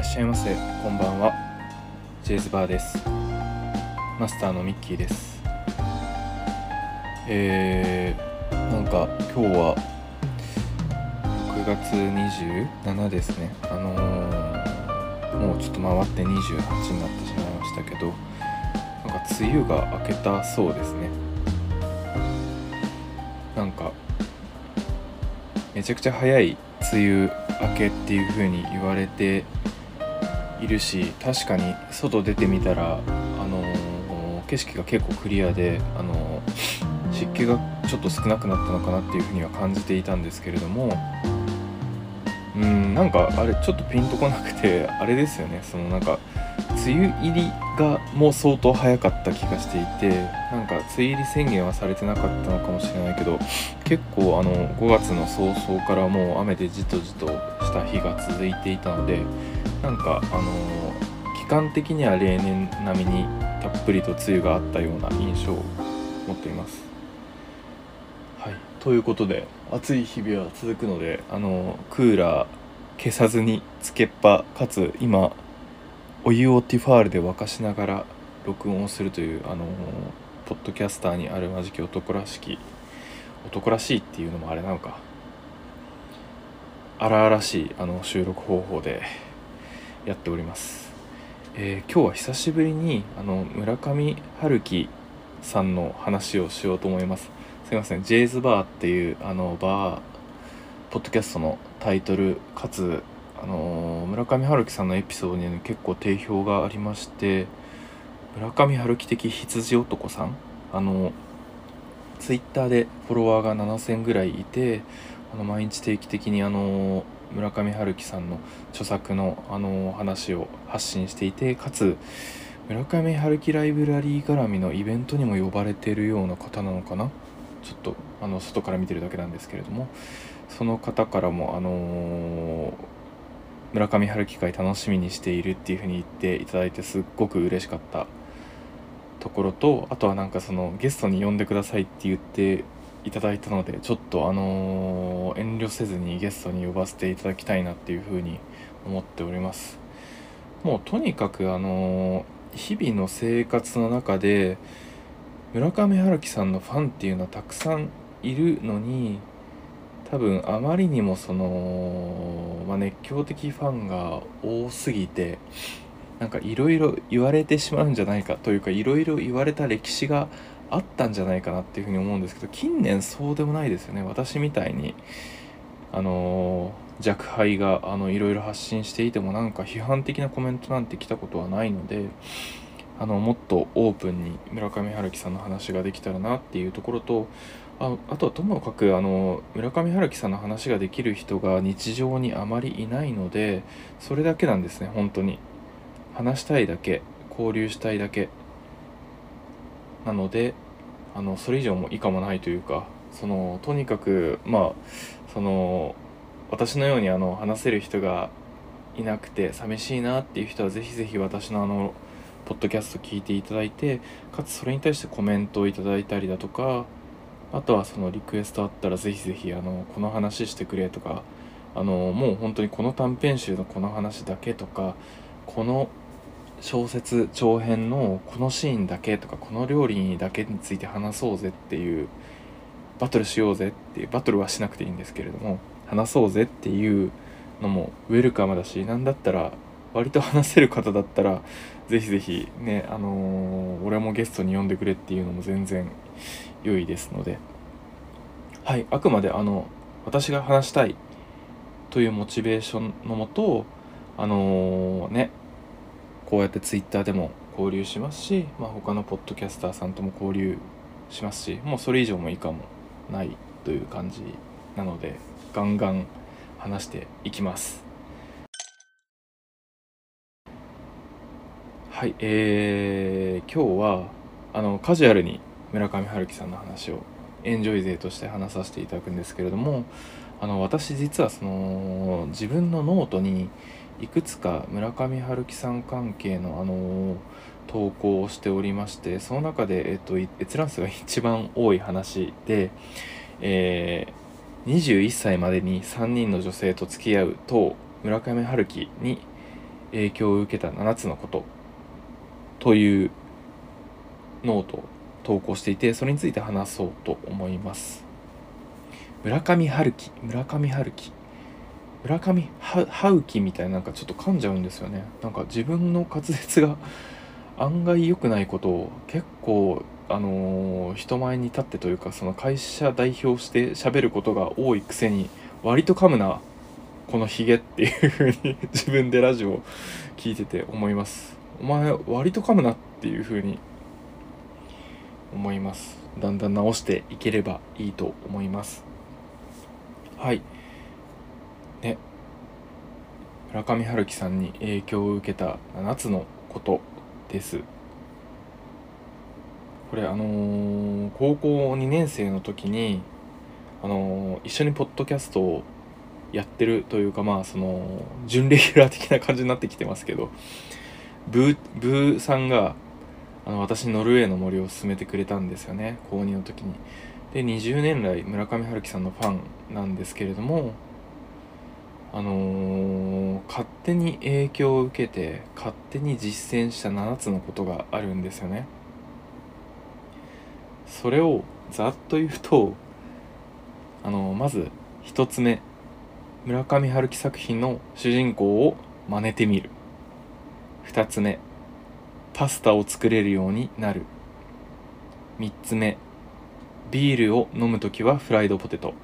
いらっしゃいませ。こんばんは。ジェイズバーです。マスターのミッキーです。えー、なんか今日は6月27ですね。あのー、もうちょっと回って28になってしまいましたけどなんか梅雨が明けたそうですね。なんかめちゃくちゃ早い梅雨明けっていう風に言われているし確かに外出てみたら、あのー、景色が結構クリアで、あのー、湿気がちょっと少なくなったのかなっていうふうには感じていたんですけれどもうんなんかあれちょっとピンとこなくて あれですよね。そのなんか梅雨入りがもう相当早かった気がしていてなんか梅雨入り宣言はされてなかったのかもしれないけど結構あの5月の早々からもう雨でじとじとした日が続いていたのでなんかあの期間的には例年並みにたっぷりと梅雨があったような印象を持っています。はい、ということで暑い日々は続くのであのクーラー消さずにつけっぱかつ今お湯をティファールで沸かしながら録音をするというあのポッドキャスターにあるまじき男らしき男らしいっていうのもあれなのか荒々しいあの収録方法でやっております、えー、今日は久しぶりにあの村上春樹さんの話をしようと思います。すいませんジェイズバーっていうあのバーポッドキャストのタイトルかつあの村上春樹さんのエピソードに、ね、結構定評がありまして村上春樹的羊男さんあのツイッターでフォロワーが7000ぐらいいてあの毎日定期的にあの村上春樹さんの著作のあの話を発信していてかつ村上春樹ライブラリー絡みのイベントにも呼ばれているような方なのかな。ちょっとあの外から見てるだけなんですけれども。その方からもあのー、村上春樹会楽しみにしているっていうふうに言っていただいてすっごく嬉しかったところとあとはなんかそのゲストに呼んでくださいって言っていただいたのでちょっとあのー、遠慮せずにゲストに呼ばせていただきたいなっていうふうに思っております。もうとにかくあのー、日々の生活の中で村上春樹さんのファンっていうのはたくさんいるのに多分あまりにもその、まあ、熱狂的ファンが多すぎてなんかいろいろ言われてしまうんじゃないかというかいろいろ言われた歴史があったんじゃないかなっていうふうに思うんですけど近年そうでもないですよね。私みたいにあの弱敗があのいろいろ発信していてもなんか批判的なコメントなんて来たことはないのであのもっとオープンに村上春樹さんの話ができたらなっていうところとああとはともかくあの村上春樹さんの話ができる人が日常にあまりいないのでそれだけなんですね。本当に。話したいだけ交流したいだけなのであのそれ以上も以下もないというかそのとにかくまあその私のようにあの話せる人がいなくて寂しいなっていう人はぜひぜひ私のあのポッドキャスト聞いていただいてかつそれに対してコメントをいただいたりだとかあとはそのリクエストあったらぜひぜひあのこの話してくれとかあのもう本当にこの短編集のこの話だけとかこの小説長編のこのシーンだけとかこの料理だけについて話そうぜっていうバトルしようぜっていうバトルはしなくていいんですけれども話そうぜっていうのもウェルカムだし何だったら割と話せる方だったらぜひぜひね あのー、俺もゲストに呼んでくれっていうのも全然良いですので。はいあくまであの私が話したいというモチベーションのもとあのー、ねこうやってツイッターでも交流しますし、まあ、他のポッドキャスターさんとも交流しますしもうそれ以上も以下もないという感じなのでガンガン話していきます。はいえー、今日はあのカジュアルに村上春樹さんの話をエンジョイ勢として話させていただくんですけれどもあの私実はその自分のノートにいくつか村上春樹さん関係のあの投稿をしておりましてその中で、えっと、閲覧数が一番多い話で、えー、21歳までに3人の女性と付き合うと村上春樹に、影響を受けた7つのことというノートを投稿していてそれについて話そうと思います。村上春樹村上春樹。村上春樹みたいななんかちょっと噛んじゃうんですよね。なんか自分の滑舌が 案外良くないことを結構あのー、人前に立ってというかその会社代表して喋ることが多いくせに割と噛むなこのヒゲっていう風に 自分でラジオ聞いてて思います。お前割と噛むなっていう風に思います。だんだん直していければいいと思います。はい。ね。村上春樹さんに影響を受けた7つのことです。これあのー、高校2年生の時にあのー、一緒にポッドキャストをやってるというかまあその準レギュラー的な感じになってきてますけどブーブーさんがあの私ノルウェーの森を勧めてくれたんですよね。高2の時に。で20年来村上春樹さんのファンなんですけれどもあのー、勝手に影響を受けて勝手に実践した7つのことがあるんですよね。それをざっと言うとあのー、まず1つ目村上春樹作品の主人公を真似てみる。2つ目パスタを作れるようになる。3つ目ビールを飲む時はフライドポテト。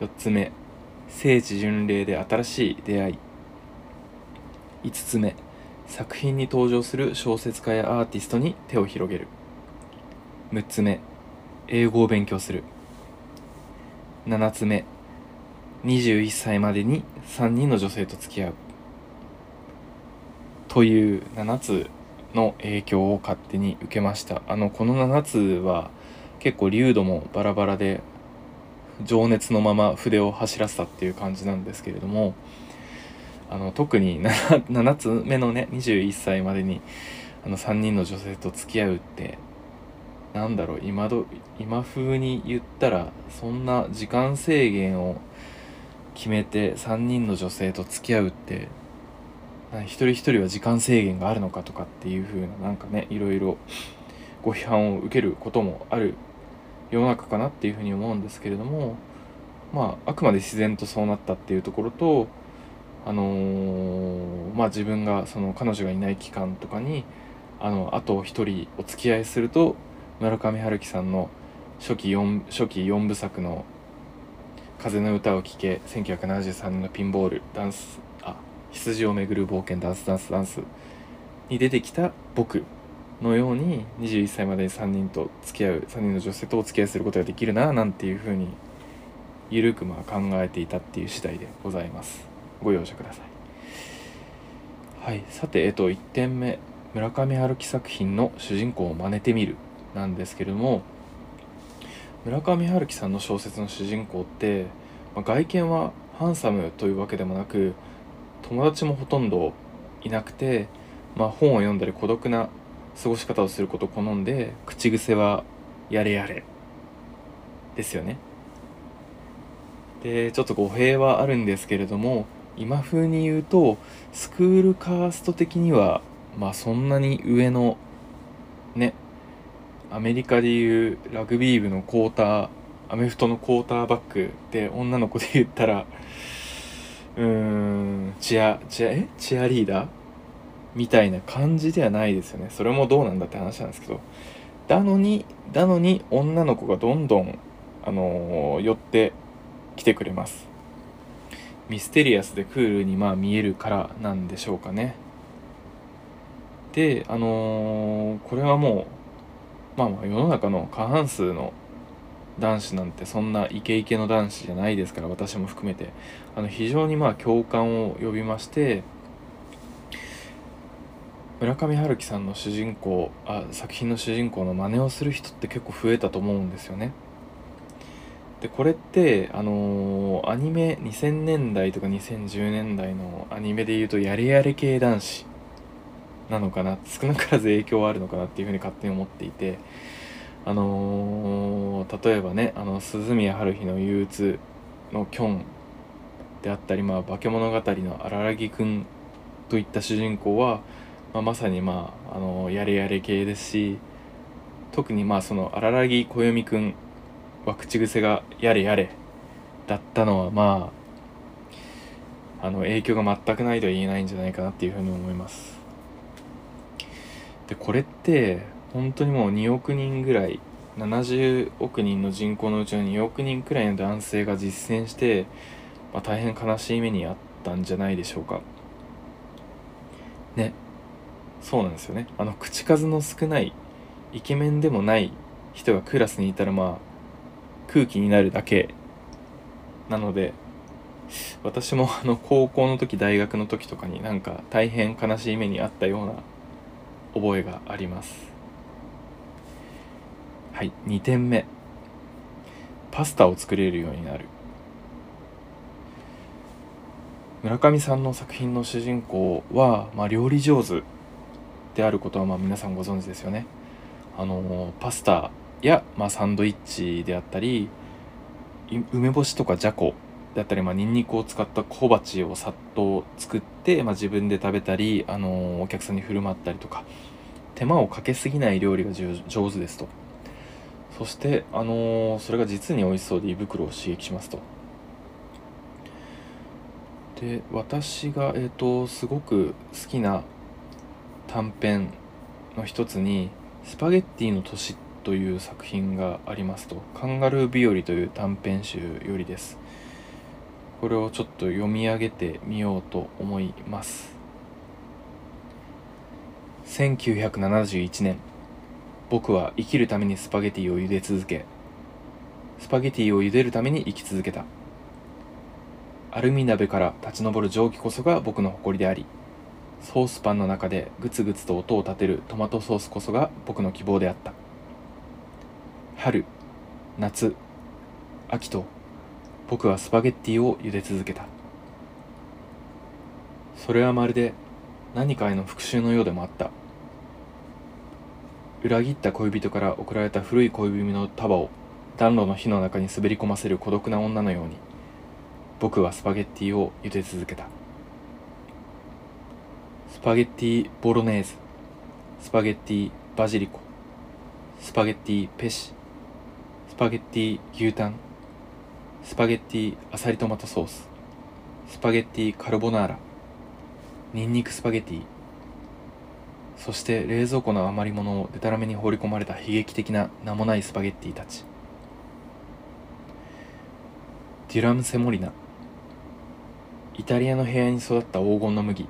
4つ目聖地巡礼で新しい出会い。5つ目。作品に登場する小説家やアーティストに手を広げる。6つ目。英語を勉強する。7つ目。21歳までに3人の女性と付き合う。という7つの影響を勝手に受けました。あのこの7つは結構流度もバラバラで情熱のまま筆を走らせたっていう感じなんですけれどもあの特に 7, 7つ目のね21歳までにあの3人の女性と付き合うってなんだろう今ど今風に言ったらそんな時間制限を決めて3人の女性と付き合うって一人一人は時間制限があるのかとかっていう風ななんかねいろいろご批判を受けることもある世の中かなっていうふうに思うんですけれどもまああくまで自然とそうなったっていうところとあのー、まあ自分がその彼女がいない期間とかにあのあと一人お付き合いすると村上春樹さんの初期 4, 初期4部作の風の歌を聴け1973年のピンボールダンスあ羊をめぐる冒険ダンスダンスダンスに出てきた僕。のように21歳までに3人と付き合う3人の女性とお付き合いすることができるななんていうふうにゆるくまあ考えていたっていう次第でございます。ご容赦ください。はい。さてえっと1点目。村上春樹作品の主人公を真似てみる。なんですけれども村上春樹さんの小説の主人公って、まあ、外見はハンサムというわけでもなく友達もほとんどいなくて、まあ、本を読んだり孤独な過ごし方をすることを好んで口癖は「やれやれ」ですよね。でちょっと語弊はあるんですけれども今風に言うとスクールカースト的にはまあそんなに上のねアメリカでいうラグビー部のクォーターアメフトのクォーターバックで女の子で言ったらうーんチアチアえ？チアリーダー？みたいな感じではないですよね。それもどうなんだって話なんですけど。だのにだのに女の子がどんどんあのー、寄ってきてくれます。ミステリアスでクールにまあ見えるからなんでしょうかね。であのー、これはもうまあまあ世の中の過半数の男子なんてそんなイケイケの男子じゃないですから私も含めて。あの非常にまあ共感を呼びまして村上春樹さんの主人公あ作品の主人公の真似をする人って結構増えたと思うんですよね。でこれってあのー、アニメ2000年代とか2010年代のアニメで言うとやれやれ系男子なのかな少なからず影響はあるのかなっていうふうに勝手に思っていてあのー、例えばねあの鈴宮春日の憂鬱のキョンであったり、まあ、化け物語の荒木くんといった主人公は、まあ、まさにまああのやれやれ系ですし特にまあその荒木小読くんは口癖が「やれやれ」だったのはまああの影響が全くないとは言えないんじゃないかなっていうふうに思います。でこれって本当にもう2億人ぐらい70億人の人口のうちの2億人くらいの男性が実践して、まあ、大変悲しい目にあったんじゃないでしょうか。ね。そうなんですよね。あの口数の少ないイケメンでもない人がクラスにいたらまあ空気になるだけなので私もあの高校の時大学の時とかになんか大変悲しい目にあったような覚えがあります。はい2点目。パスタを作れるようになる。村上さんの作品の主人公は、まあ、料理上手。であることはまあ皆さんご存知ですよね。あのパスタや、まあ、サンドイッチであったり梅干しとかじゃこだったり、まあ、ニンニクを使った小鉢をさっと作って、まあ、自分で食べたり、あのお客さんに振る舞ったりとか手間をかけすぎない料理が上手ですと。そして、あのそれが実に美味しそうで胃袋を刺激しますと。で私が、えーと、すごく好きな短編の一つに「スパゲッティの年」という作品がありますと「カンガルー日和」という短編集よりです。これをちょっと読み上げてみようと思います。1971年。僕は生きるためにスパゲティを茹で続けスパゲティを茹でるために生き続けた。アルミ鍋から立ち上る蒸気こそが僕の誇りでありソースパンの中でグツグツと音を立てるトマトソースこそが僕の希望であった。春夏秋と僕はスパゲッティを茹で続けた。それはまるで何かへの復讐のようでもあった。裏切った恋人から送られた古い恋文の束を暖炉の火の中に滑り込ませる孤独な女のように僕はスパゲッティを茹で続けた。スパゲッティボロネーズスパゲッティバジリコスパゲッティペシスパゲッティ牛タンスパゲッティアサリトマトソーススパゲッティカルボナーラニンニクスパゲッティそして冷蔵庫の余り物をデタラメに放り込まれた悲劇的な名もないスパゲッティたち。デュラム・セモリナイタリアの部屋に育った黄金の麦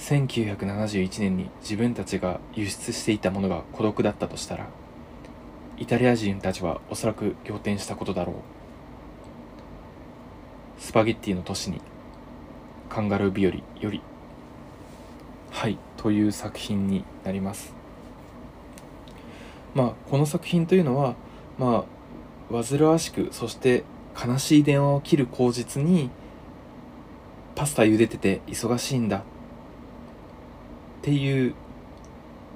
1971年に自分たちが輸出していたものが孤独だったとしたらイタリア人たちはおそらく仰天したことだろう。スパゲッティの都市にカンガルー日和よりはいという作品になります。まあこの作品というのはまあ煩わしくそして悲しい電話を切る口実にパスタ茹でてて忙しいんだ。っていう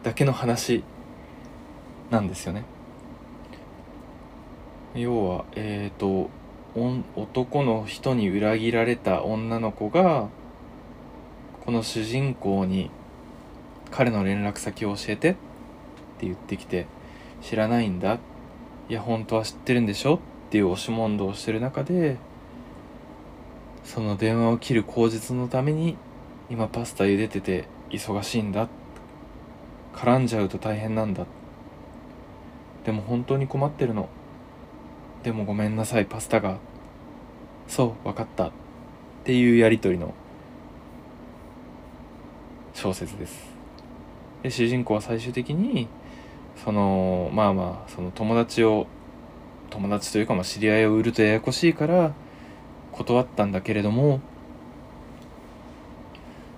だけの話なんですよね。要はえっ、ー、と男の人に裏切られた女の子がこの主人公に彼の連絡先を教えてって言ってきて知らないんだ。いや本当は知ってるんでしょっていう押し問答をしてる中でその電話を切る口実のために今パスタ茹でてて忙しいんだ。絡んじゃうと大変なんだ。でも本当に困ってるの。でもごめんなさいパスタが。そう分かった。っていうやり取りの。小説です。で主人公は最終的にそのまあまあその友達を友達というかまあ知り合いを売るとややこしいから断ったんだけれども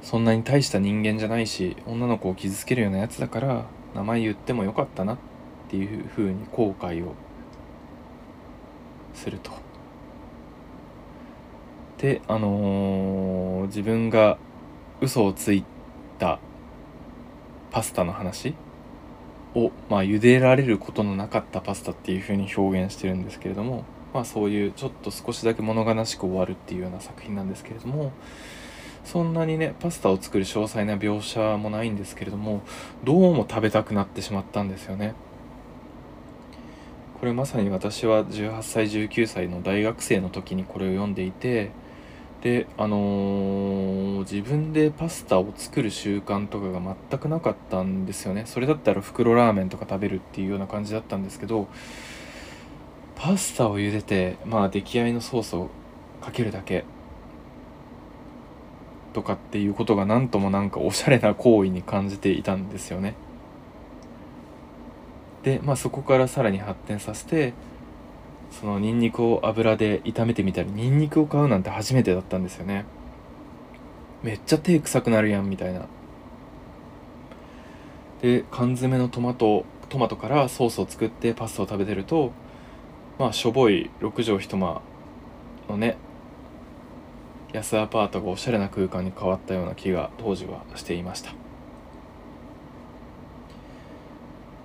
そんなに大した人間じゃないし女の子を傷つけるようなやつだから名前言ってもよかったなっていうふうに後悔をすると。であのー、自分が嘘をついたパスタの話を、まあ、茹でられることのなかったパスタっていう風に表現してるんですけれども、まあ、そういうちょっと少しだけ物悲しく終わるっていうような作品なんですけれどもそんなにねパスタを作る詳細な描写もないんですけれどもどうも食べたくなってしまったんですよね。これまさに私は18歳19歳の大学生の時にこれを読んでいてであのー、自分でパスタを作る習慣とかが全くなかったんですよね。それだったら袋ラーメンとか食べるっていうような感じだったんですけどパスタを茹でてまあ出来合いのソースをかけるだけ。とかっていうことが何ともなんかおしゃれな行為に感じていたんですよね。でまあそこからさらに発展させてそのニンニクを油で炒めてみたりニンニクを買うなんて初めてだったんですよね。めっちゃ手臭くなるやんみたいな。で缶詰のトマトトマトからソースを作ってパスタを食べてるとまあしょぼい6畳一間のね安アパートがおしゃれな空間に変わったような気が当時はしていました。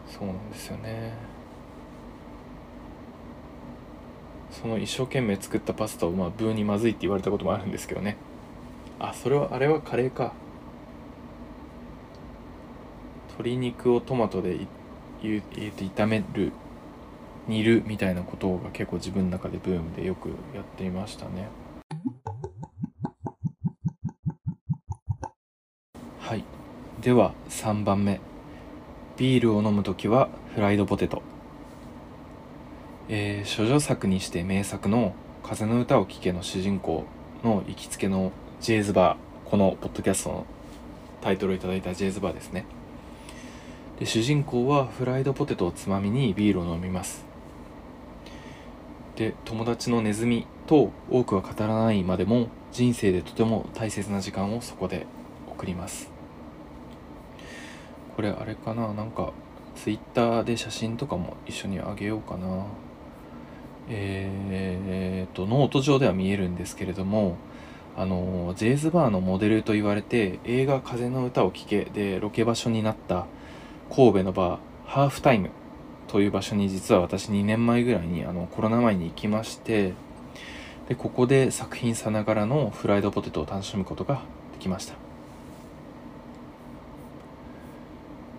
そうなんですよね。その一生懸命作ったパスタをまあブーにまずいって言われたこともあるんですけどね。あそれはあれはカレーか。鶏肉をトマトで炒める煮るみたいなことが結構自分の中でブームでよくやっていましたね。はい。では3番目。ビールを飲む時はフライドポテト。えー、処女作にして名作の「風の歌を聴け」の主人公の行きつけのジェイズバー。このポッドキャストのタイトルをいただいたジェイズバーですね。で主人公はフライドポテトをつまみにビールを飲みます。で友達のネズミと多くは語らないまでも人生でとても大切な時間をそこで送ります。これあれかな？なんかツイッターで写真とかも一緒にあげようかな。えー、とノート上では見えるんですけれどもあのジェイズバーのモデルと言われて映画「風の歌を聴け」でロケ場所になった神戸のバーハーフタイムという場所に実は私2年前ぐらいにあのコロナ前に行きましてでここで作品さながらのフライドポテトを楽しむことができました。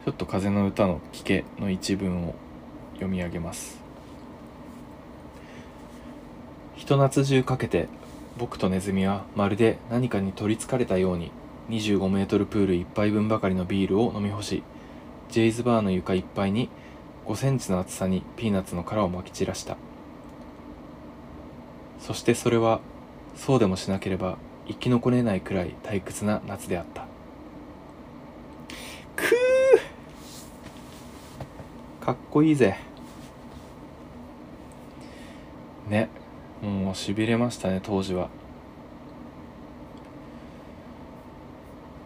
ちょっと風の歌を聴けの一文を読み上げます。ひと夏中かけて僕とネズミはまるで何かに取りつかれたように25メートルプール1杯分ばかりのビールを飲み干しジェイズバーの床いっぱいに5センチの厚さにピーナッツの殻をまき散らした。そしてそれはそうでもしなければ生き残れないくらい退屈な夏であった。くーかっこいいぜ。ね。もうしびれましたね当時は。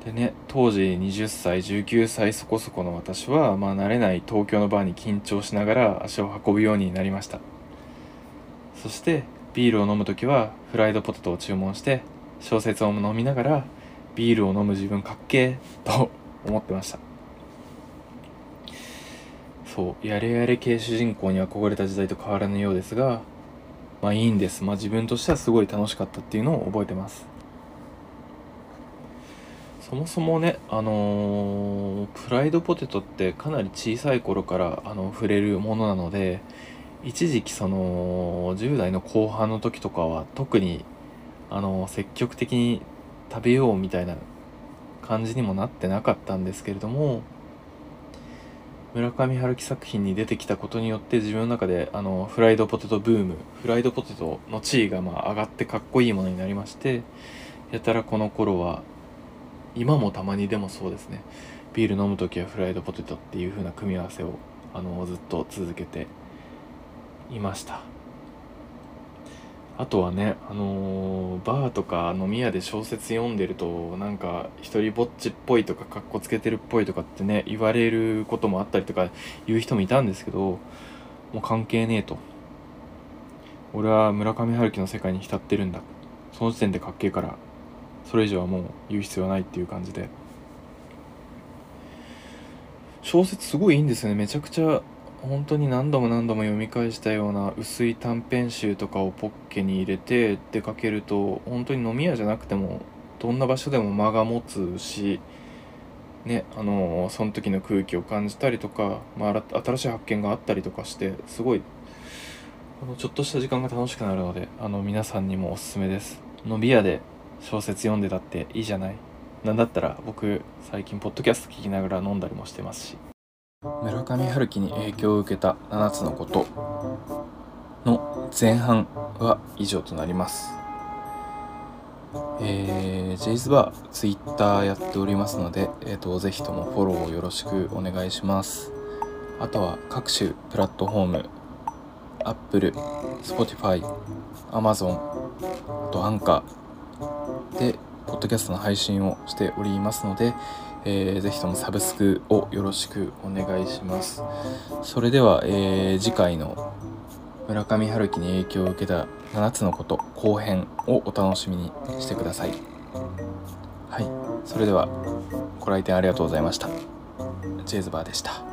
でね当時20歳19歳そこそこの私はまあ慣れない東京のバーに緊張しながら足を運ぶようになりました。そしてビールを飲む時はフライドポテトを注文して小説を飲みながらビールを飲む自分かっけーと思ってました。そうやれやれ系主人公に憧れた時代と変わらぬようですがまあいいんです。まあ自分としてはすごい楽しかったっていうのを覚えてます。そもそもね、あのー、フライドポテトってかなり小さい頃からあの触れるものなので、一時期その10代の後半の時とかは特にあの積極的に食べようみたいな感じにもなってなかったんですけれども村上春樹作品に出てきたことによって自分の中であのフライドポテトブームフライドポテトの地位がまあ上がってかっこいいものになりましてやたらこの頃は今もたまにでもそうですね。ビール飲む時はフライドポテトっていう風な組み合わせをあのずっと続けていました。あとはね、あのー、バーとか飲み屋で小説読んでるとなんか一人ぼっちっぽいとかかっこつけてるっぽいとかってね言われることもあったりとか言う人もいたんですけどもう関係ねえと。俺は村上春樹の世界に浸ってるんだ。その時点でかっけえからそれ以上はもう言う必要はないっていう感じで。小説すごいいいんですよね。めちゃくちゃ本当に何度も何度も読み返したような薄い短編集とかをポッケに入れて出かけると本当に飲み屋じゃなくてもどんな場所でも間が持つしねあのその時の空気を感じたりとか、まあ、新しい発見があったりとかしてすごいあのちょっとした時間が楽しくなるのであの皆さんにもおすすめです。飲み屋で小説読んでたっていいじゃない。なんだったら僕最近ポッドキャスト聞きながら飲んだりもしてますし。村上春樹に影響を受けた7つのことの前半は以上となります。えー、ジェイズバーツイッターやっておりますので、えーと、ぜひともフォローをよろしくお願いします。あとは各種プラットフォーム Apple、Spotify、Amazon、あとアンカーでポッドキャストの配信をしておりますので、えー、ぜひともサブスクをよろしくお願いします。それでは、えー、次回の村上春樹に影響を受けた7つのこと後編をお楽しみにしてください。はい。それではご来店ありがとうございました。ジェイズバーでした。